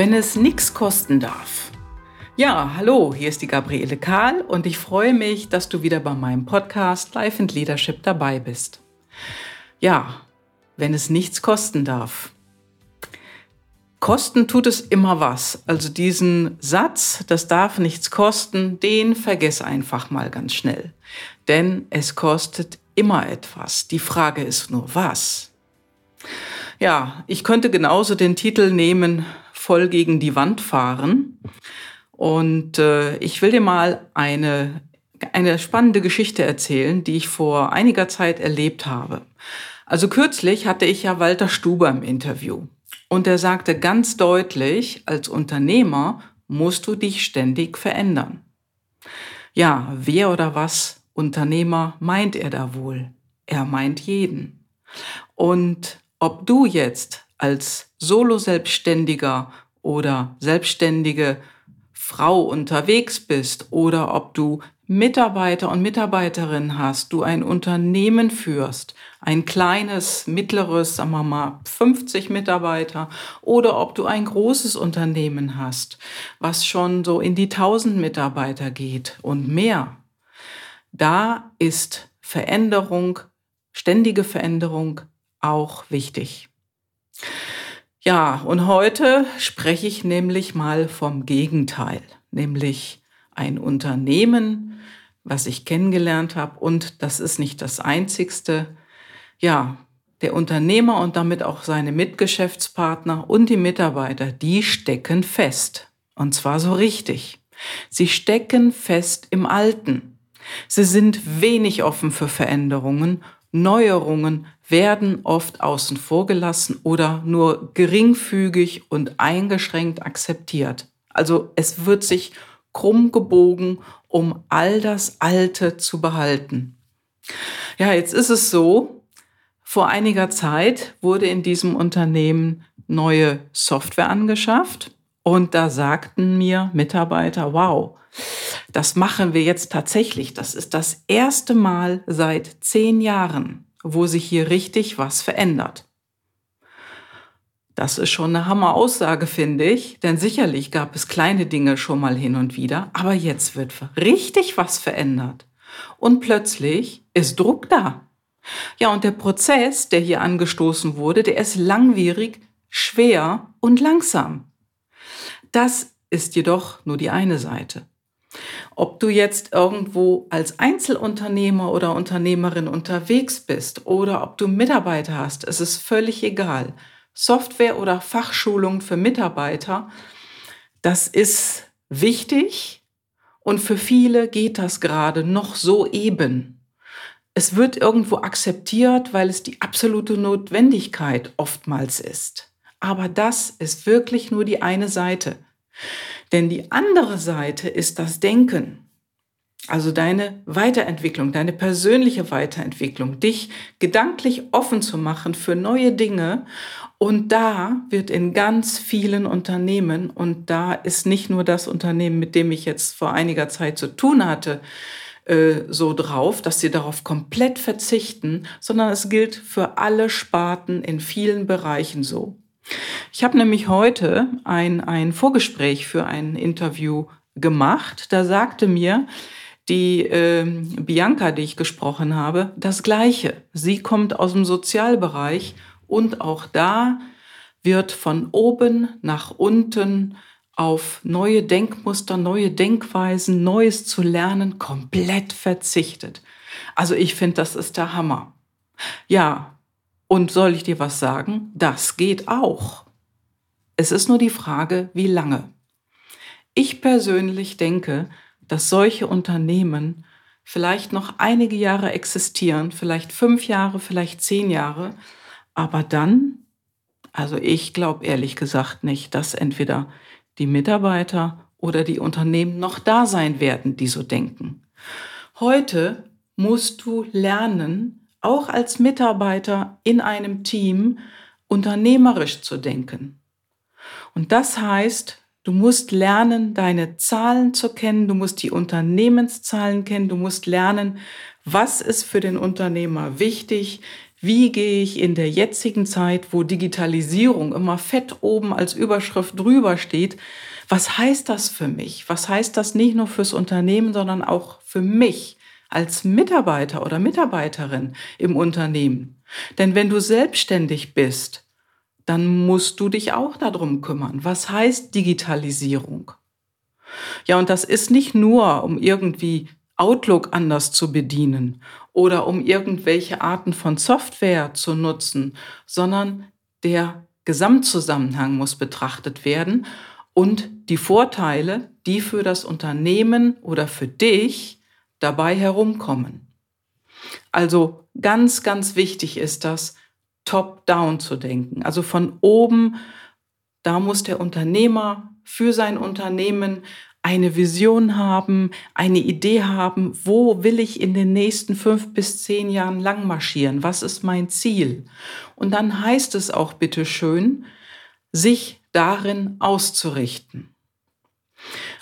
wenn es nichts kosten darf. Ja, hallo, hier ist die Gabriele Kahl und ich freue mich, dass du wieder bei meinem Podcast Life and Leadership dabei bist. Ja, wenn es nichts kosten darf. Kosten tut es immer was. Also diesen Satz, das darf nichts kosten, den vergess einfach mal ganz schnell. Denn es kostet immer etwas. Die Frage ist nur was. Ja, ich könnte genauso den Titel nehmen, voll gegen die Wand fahren. Und äh, ich will dir mal eine, eine spannende Geschichte erzählen, die ich vor einiger Zeit erlebt habe. Also kürzlich hatte ich ja Walter Stuber im Interview. Und er sagte ganz deutlich, als Unternehmer musst du dich ständig verändern. Ja, wer oder was Unternehmer meint er da wohl? Er meint jeden. Und ob du jetzt als Solo-Selbstständiger oder selbstständige Frau unterwegs bist oder ob du Mitarbeiter und Mitarbeiterinnen hast, du ein Unternehmen führst, ein kleines, mittleres, sagen wir mal 50 Mitarbeiter oder ob du ein großes Unternehmen hast, was schon so in die 1000 Mitarbeiter geht und mehr. Da ist Veränderung, ständige Veränderung auch wichtig. Ja, und heute spreche ich nämlich mal vom Gegenteil, nämlich ein Unternehmen, was ich kennengelernt habe und das ist nicht das einzigste. Ja, der Unternehmer und damit auch seine Mitgeschäftspartner und die Mitarbeiter, die stecken fest. Und zwar so richtig. Sie stecken fest im Alten. Sie sind wenig offen für Veränderungen Neuerungen werden oft außen vor gelassen oder nur geringfügig und eingeschränkt akzeptiert. Also es wird sich krumm gebogen, um all das Alte zu behalten. Ja, jetzt ist es so, vor einiger Zeit wurde in diesem Unternehmen neue Software angeschafft und da sagten mir Mitarbeiter, wow, das machen wir jetzt tatsächlich. Das ist das erste Mal seit zehn Jahren, wo sich hier richtig was verändert. Das ist schon eine Hammer-Aussage, finde ich, denn sicherlich gab es kleine Dinge schon mal hin und wieder, aber jetzt wird richtig was verändert. Und plötzlich ist Druck da. Ja, und der Prozess, der hier angestoßen wurde, der ist langwierig, schwer und langsam. Das ist jedoch nur die eine Seite. Ob du jetzt irgendwo als Einzelunternehmer oder Unternehmerin unterwegs bist oder ob du Mitarbeiter hast, es ist völlig egal. Software oder Fachschulung für Mitarbeiter, das ist wichtig und für viele geht das gerade noch so eben. Es wird irgendwo akzeptiert, weil es die absolute Notwendigkeit oftmals ist. Aber das ist wirklich nur die eine Seite. Denn die andere Seite ist das Denken. Also deine Weiterentwicklung, deine persönliche Weiterentwicklung, dich gedanklich offen zu machen für neue Dinge. Und da wird in ganz vielen Unternehmen, und da ist nicht nur das Unternehmen, mit dem ich jetzt vor einiger Zeit zu tun hatte, äh, so drauf, dass sie darauf komplett verzichten, sondern es gilt für alle Sparten in vielen Bereichen so. Ich habe nämlich heute ein, ein Vorgespräch für ein Interview gemacht. Da sagte mir die äh, Bianca, die ich gesprochen habe, das Gleiche. Sie kommt aus dem Sozialbereich und auch da wird von oben nach unten auf neue Denkmuster, neue Denkweisen, Neues zu lernen, komplett verzichtet. Also ich finde, das ist der Hammer. Ja, und soll ich dir was sagen? Das geht auch. Es ist nur die Frage, wie lange. Ich persönlich denke, dass solche Unternehmen vielleicht noch einige Jahre existieren, vielleicht fünf Jahre, vielleicht zehn Jahre, aber dann, also ich glaube ehrlich gesagt nicht, dass entweder die Mitarbeiter oder die Unternehmen noch da sein werden, die so denken. Heute musst du lernen, auch als Mitarbeiter in einem Team unternehmerisch zu denken. Und das heißt, du musst lernen, deine Zahlen zu kennen, du musst die Unternehmenszahlen kennen, du musst lernen, was ist für den Unternehmer wichtig, wie gehe ich in der jetzigen Zeit, wo Digitalisierung immer fett oben als Überschrift drüber steht, was heißt das für mich? Was heißt das nicht nur fürs Unternehmen, sondern auch für mich als Mitarbeiter oder Mitarbeiterin im Unternehmen? Denn wenn du selbstständig bist, dann musst du dich auch darum kümmern. Was heißt Digitalisierung? Ja, und das ist nicht nur, um irgendwie Outlook anders zu bedienen oder um irgendwelche Arten von Software zu nutzen, sondern der Gesamtzusammenhang muss betrachtet werden und die Vorteile, die für das Unternehmen oder für dich dabei herumkommen. Also ganz, ganz wichtig ist das, top-down zu denken. Also von oben, da muss der Unternehmer für sein Unternehmen eine Vision haben, eine Idee haben, wo will ich in den nächsten fünf bis zehn Jahren lang marschieren? Was ist mein Ziel? Und dann heißt es auch bitteschön, sich darin auszurichten.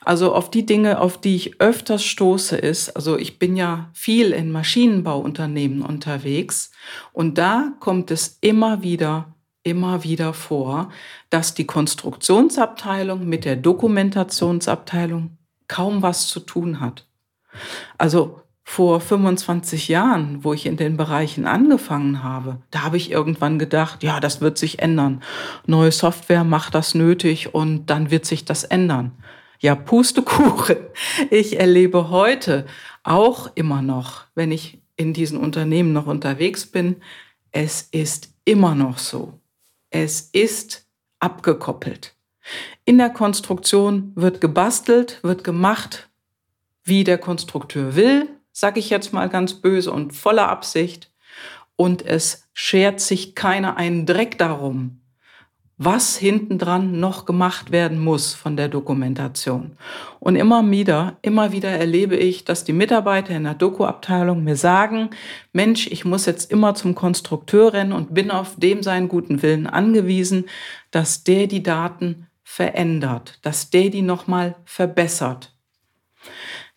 Also auf die Dinge, auf die ich öfters stoße, ist, also ich bin ja viel in Maschinenbauunternehmen unterwegs und da kommt es immer wieder immer wieder vor, dass die Konstruktionsabteilung mit der Dokumentationsabteilung kaum was zu tun hat. Also vor 25 Jahren, wo ich in den Bereichen angefangen habe, da habe ich irgendwann gedacht, ja, das wird sich ändern. Neue Software macht das nötig und dann wird sich das ändern. Ja, Pustekuchen. Ich erlebe heute auch immer noch, wenn ich in diesen Unternehmen noch unterwegs bin, es ist immer noch so. Es ist abgekoppelt. In der Konstruktion wird gebastelt, wird gemacht, wie der Konstrukteur will, sage ich jetzt mal ganz böse und voller Absicht. Und es schert sich keiner einen Dreck darum, was hintendran noch gemacht werden muss von der Dokumentation. Und immer wieder, immer wieder erlebe ich, dass die Mitarbeiter in der Doku-Abteilung mir sagen, Mensch, ich muss jetzt immer zum Konstrukteur rennen und bin auf dem seinen guten Willen angewiesen, dass der die Daten verändert, dass der die nochmal verbessert.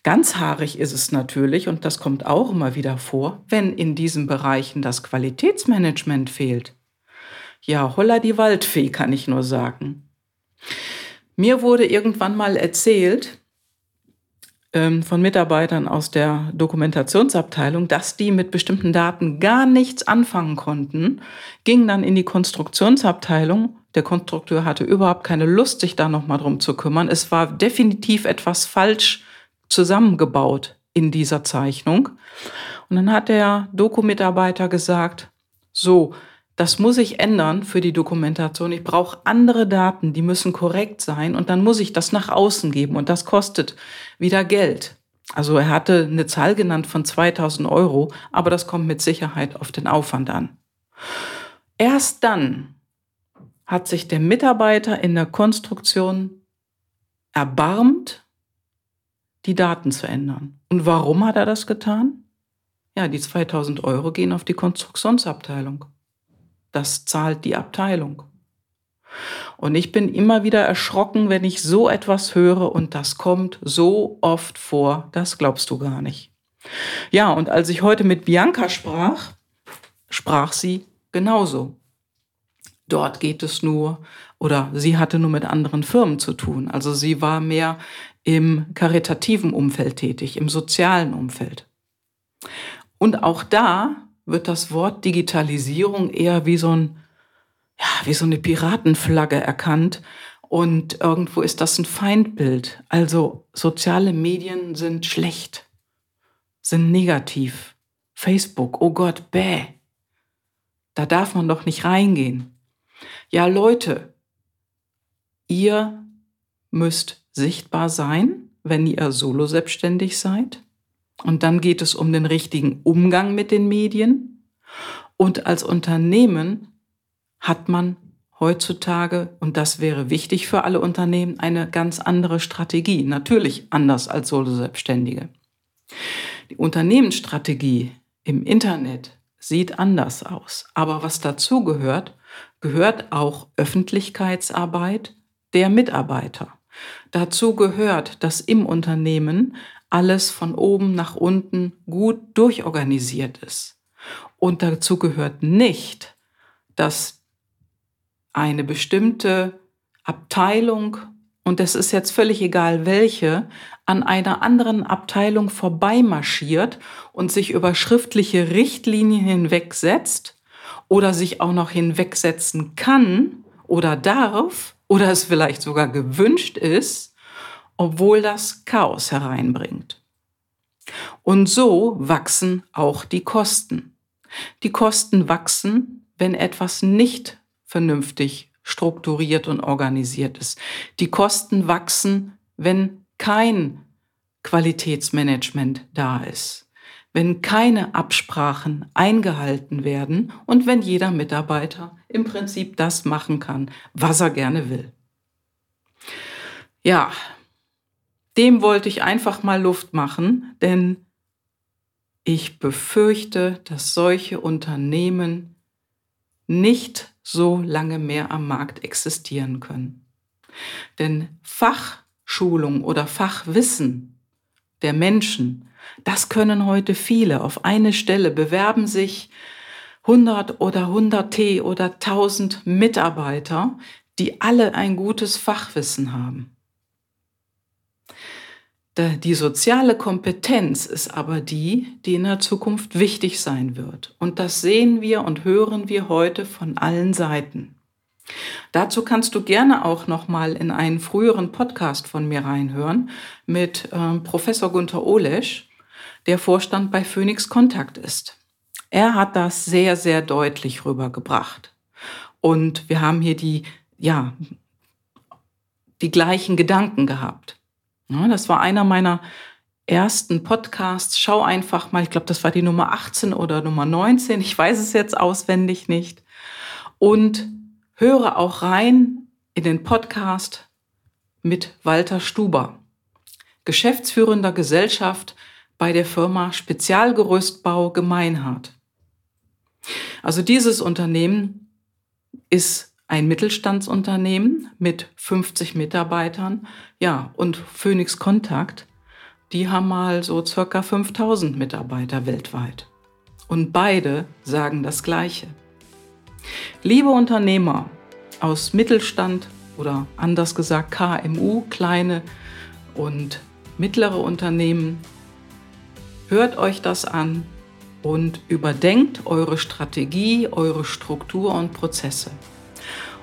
Ganz haarig ist es natürlich, und das kommt auch immer wieder vor, wenn in diesen Bereichen das Qualitätsmanagement fehlt. Ja, holla die Waldfee, kann ich nur sagen. Mir wurde irgendwann mal erzählt ähm, von Mitarbeitern aus der Dokumentationsabteilung, dass die mit bestimmten Daten gar nichts anfangen konnten, gingen dann in die Konstruktionsabteilung. Der Konstrukteur hatte überhaupt keine Lust, sich da nochmal drum zu kümmern. Es war definitiv etwas falsch zusammengebaut in dieser Zeichnung. Und dann hat der Doku-Mitarbeiter gesagt, so, das muss ich ändern für die Dokumentation. Ich brauche andere Daten, die müssen korrekt sein und dann muss ich das nach außen geben und das kostet wieder Geld. Also er hatte eine Zahl genannt von 2000 Euro, aber das kommt mit Sicherheit auf den Aufwand an. Erst dann hat sich der Mitarbeiter in der Konstruktion erbarmt, die Daten zu ändern. Und warum hat er das getan? Ja, die 2000 Euro gehen auf die Konstruktionsabteilung. Das zahlt die Abteilung. Und ich bin immer wieder erschrocken, wenn ich so etwas höre und das kommt so oft vor, das glaubst du gar nicht. Ja, und als ich heute mit Bianca sprach, sprach sie genauso. Dort geht es nur, oder sie hatte nur mit anderen Firmen zu tun. Also sie war mehr im karitativen Umfeld tätig, im sozialen Umfeld. Und auch da wird das Wort Digitalisierung eher wie so ein, ja, wie so eine Piratenflagge erkannt. Und irgendwo ist das ein Feindbild. Also soziale Medien sind schlecht, sind negativ. Facebook, oh Gott, bäh. Da darf man doch nicht reingehen. Ja, Leute, ihr müsst sichtbar sein, wenn ihr solo selbstständig seid. Und dann geht es um den richtigen Umgang mit den Medien. Und als Unternehmen hat man heutzutage, und das wäre wichtig für alle Unternehmen, eine ganz andere Strategie. Natürlich anders als Solo-Selbstständige. Die Unternehmensstrategie im Internet sieht anders aus. Aber was dazu gehört, gehört auch Öffentlichkeitsarbeit der Mitarbeiter. Dazu gehört, dass im Unternehmen alles von oben nach unten gut durchorganisiert ist. Und dazu gehört nicht, dass eine bestimmte Abteilung, und es ist jetzt völlig egal welche, an einer anderen Abteilung vorbeimarschiert und sich über schriftliche Richtlinien hinwegsetzt oder sich auch noch hinwegsetzen kann oder darf oder es vielleicht sogar gewünscht ist, obwohl das Chaos hereinbringt. Und so wachsen auch die Kosten. Die Kosten wachsen, wenn etwas nicht vernünftig strukturiert und organisiert ist. Die Kosten wachsen, wenn kein Qualitätsmanagement da ist, wenn keine Absprachen eingehalten werden und wenn jeder Mitarbeiter im Prinzip das machen kann, was er gerne will. Ja, dem wollte ich einfach mal Luft machen, denn ich befürchte, dass solche Unternehmen nicht so lange mehr am Markt existieren können. Denn Fachschulung oder Fachwissen der Menschen, das können heute viele. Auf eine Stelle bewerben sich 100 oder 100 T oder 1000 Mitarbeiter, die alle ein gutes Fachwissen haben. Die soziale Kompetenz ist aber die, die in der Zukunft wichtig sein wird. Und das sehen wir und hören wir heute von allen Seiten. Dazu kannst du gerne auch noch mal in einen früheren Podcast von mir reinhören mit äh, Professor Gunther Olesch, der Vorstand bei Phoenix Kontakt ist. Er hat das sehr, sehr deutlich rübergebracht. Und wir haben hier die, ja, die gleichen Gedanken gehabt. Das war einer meiner ersten Podcasts. Schau einfach mal, ich glaube, das war die Nummer 18 oder Nummer 19. Ich weiß es jetzt auswendig nicht. Und höre auch rein in den Podcast mit Walter Stuber, geschäftsführender Gesellschaft bei der Firma Spezialgerüstbau Gemeinhardt. Also dieses Unternehmen ist ein Mittelstandsunternehmen mit 50 Mitarbeitern. Ja, und Phoenix Kontakt, die haben mal so circa 5000 Mitarbeiter weltweit. Und beide sagen das Gleiche. Liebe Unternehmer aus Mittelstand oder anders gesagt KMU, kleine und mittlere Unternehmen, hört euch das an und überdenkt eure Strategie, eure Struktur und Prozesse.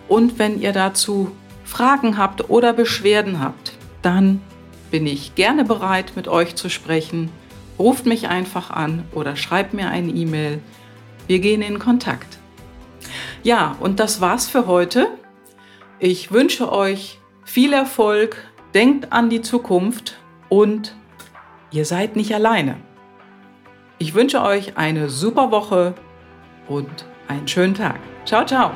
Und wenn ihr dazu Fragen habt oder Beschwerden habt, dann bin ich gerne bereit, mit euch zu sprechen. Ruft mich einfach an oder schreibt mir eine E-Mail. Wir gehen in Kontakt. Ja, und das war's für heute. Ich wünsche euch viel Erfolg, denkt an die Zukunft und ihr seid nicht alleine. Ich wünsche euch eine super Woche und einen schönen Tag. Ciao, ciao.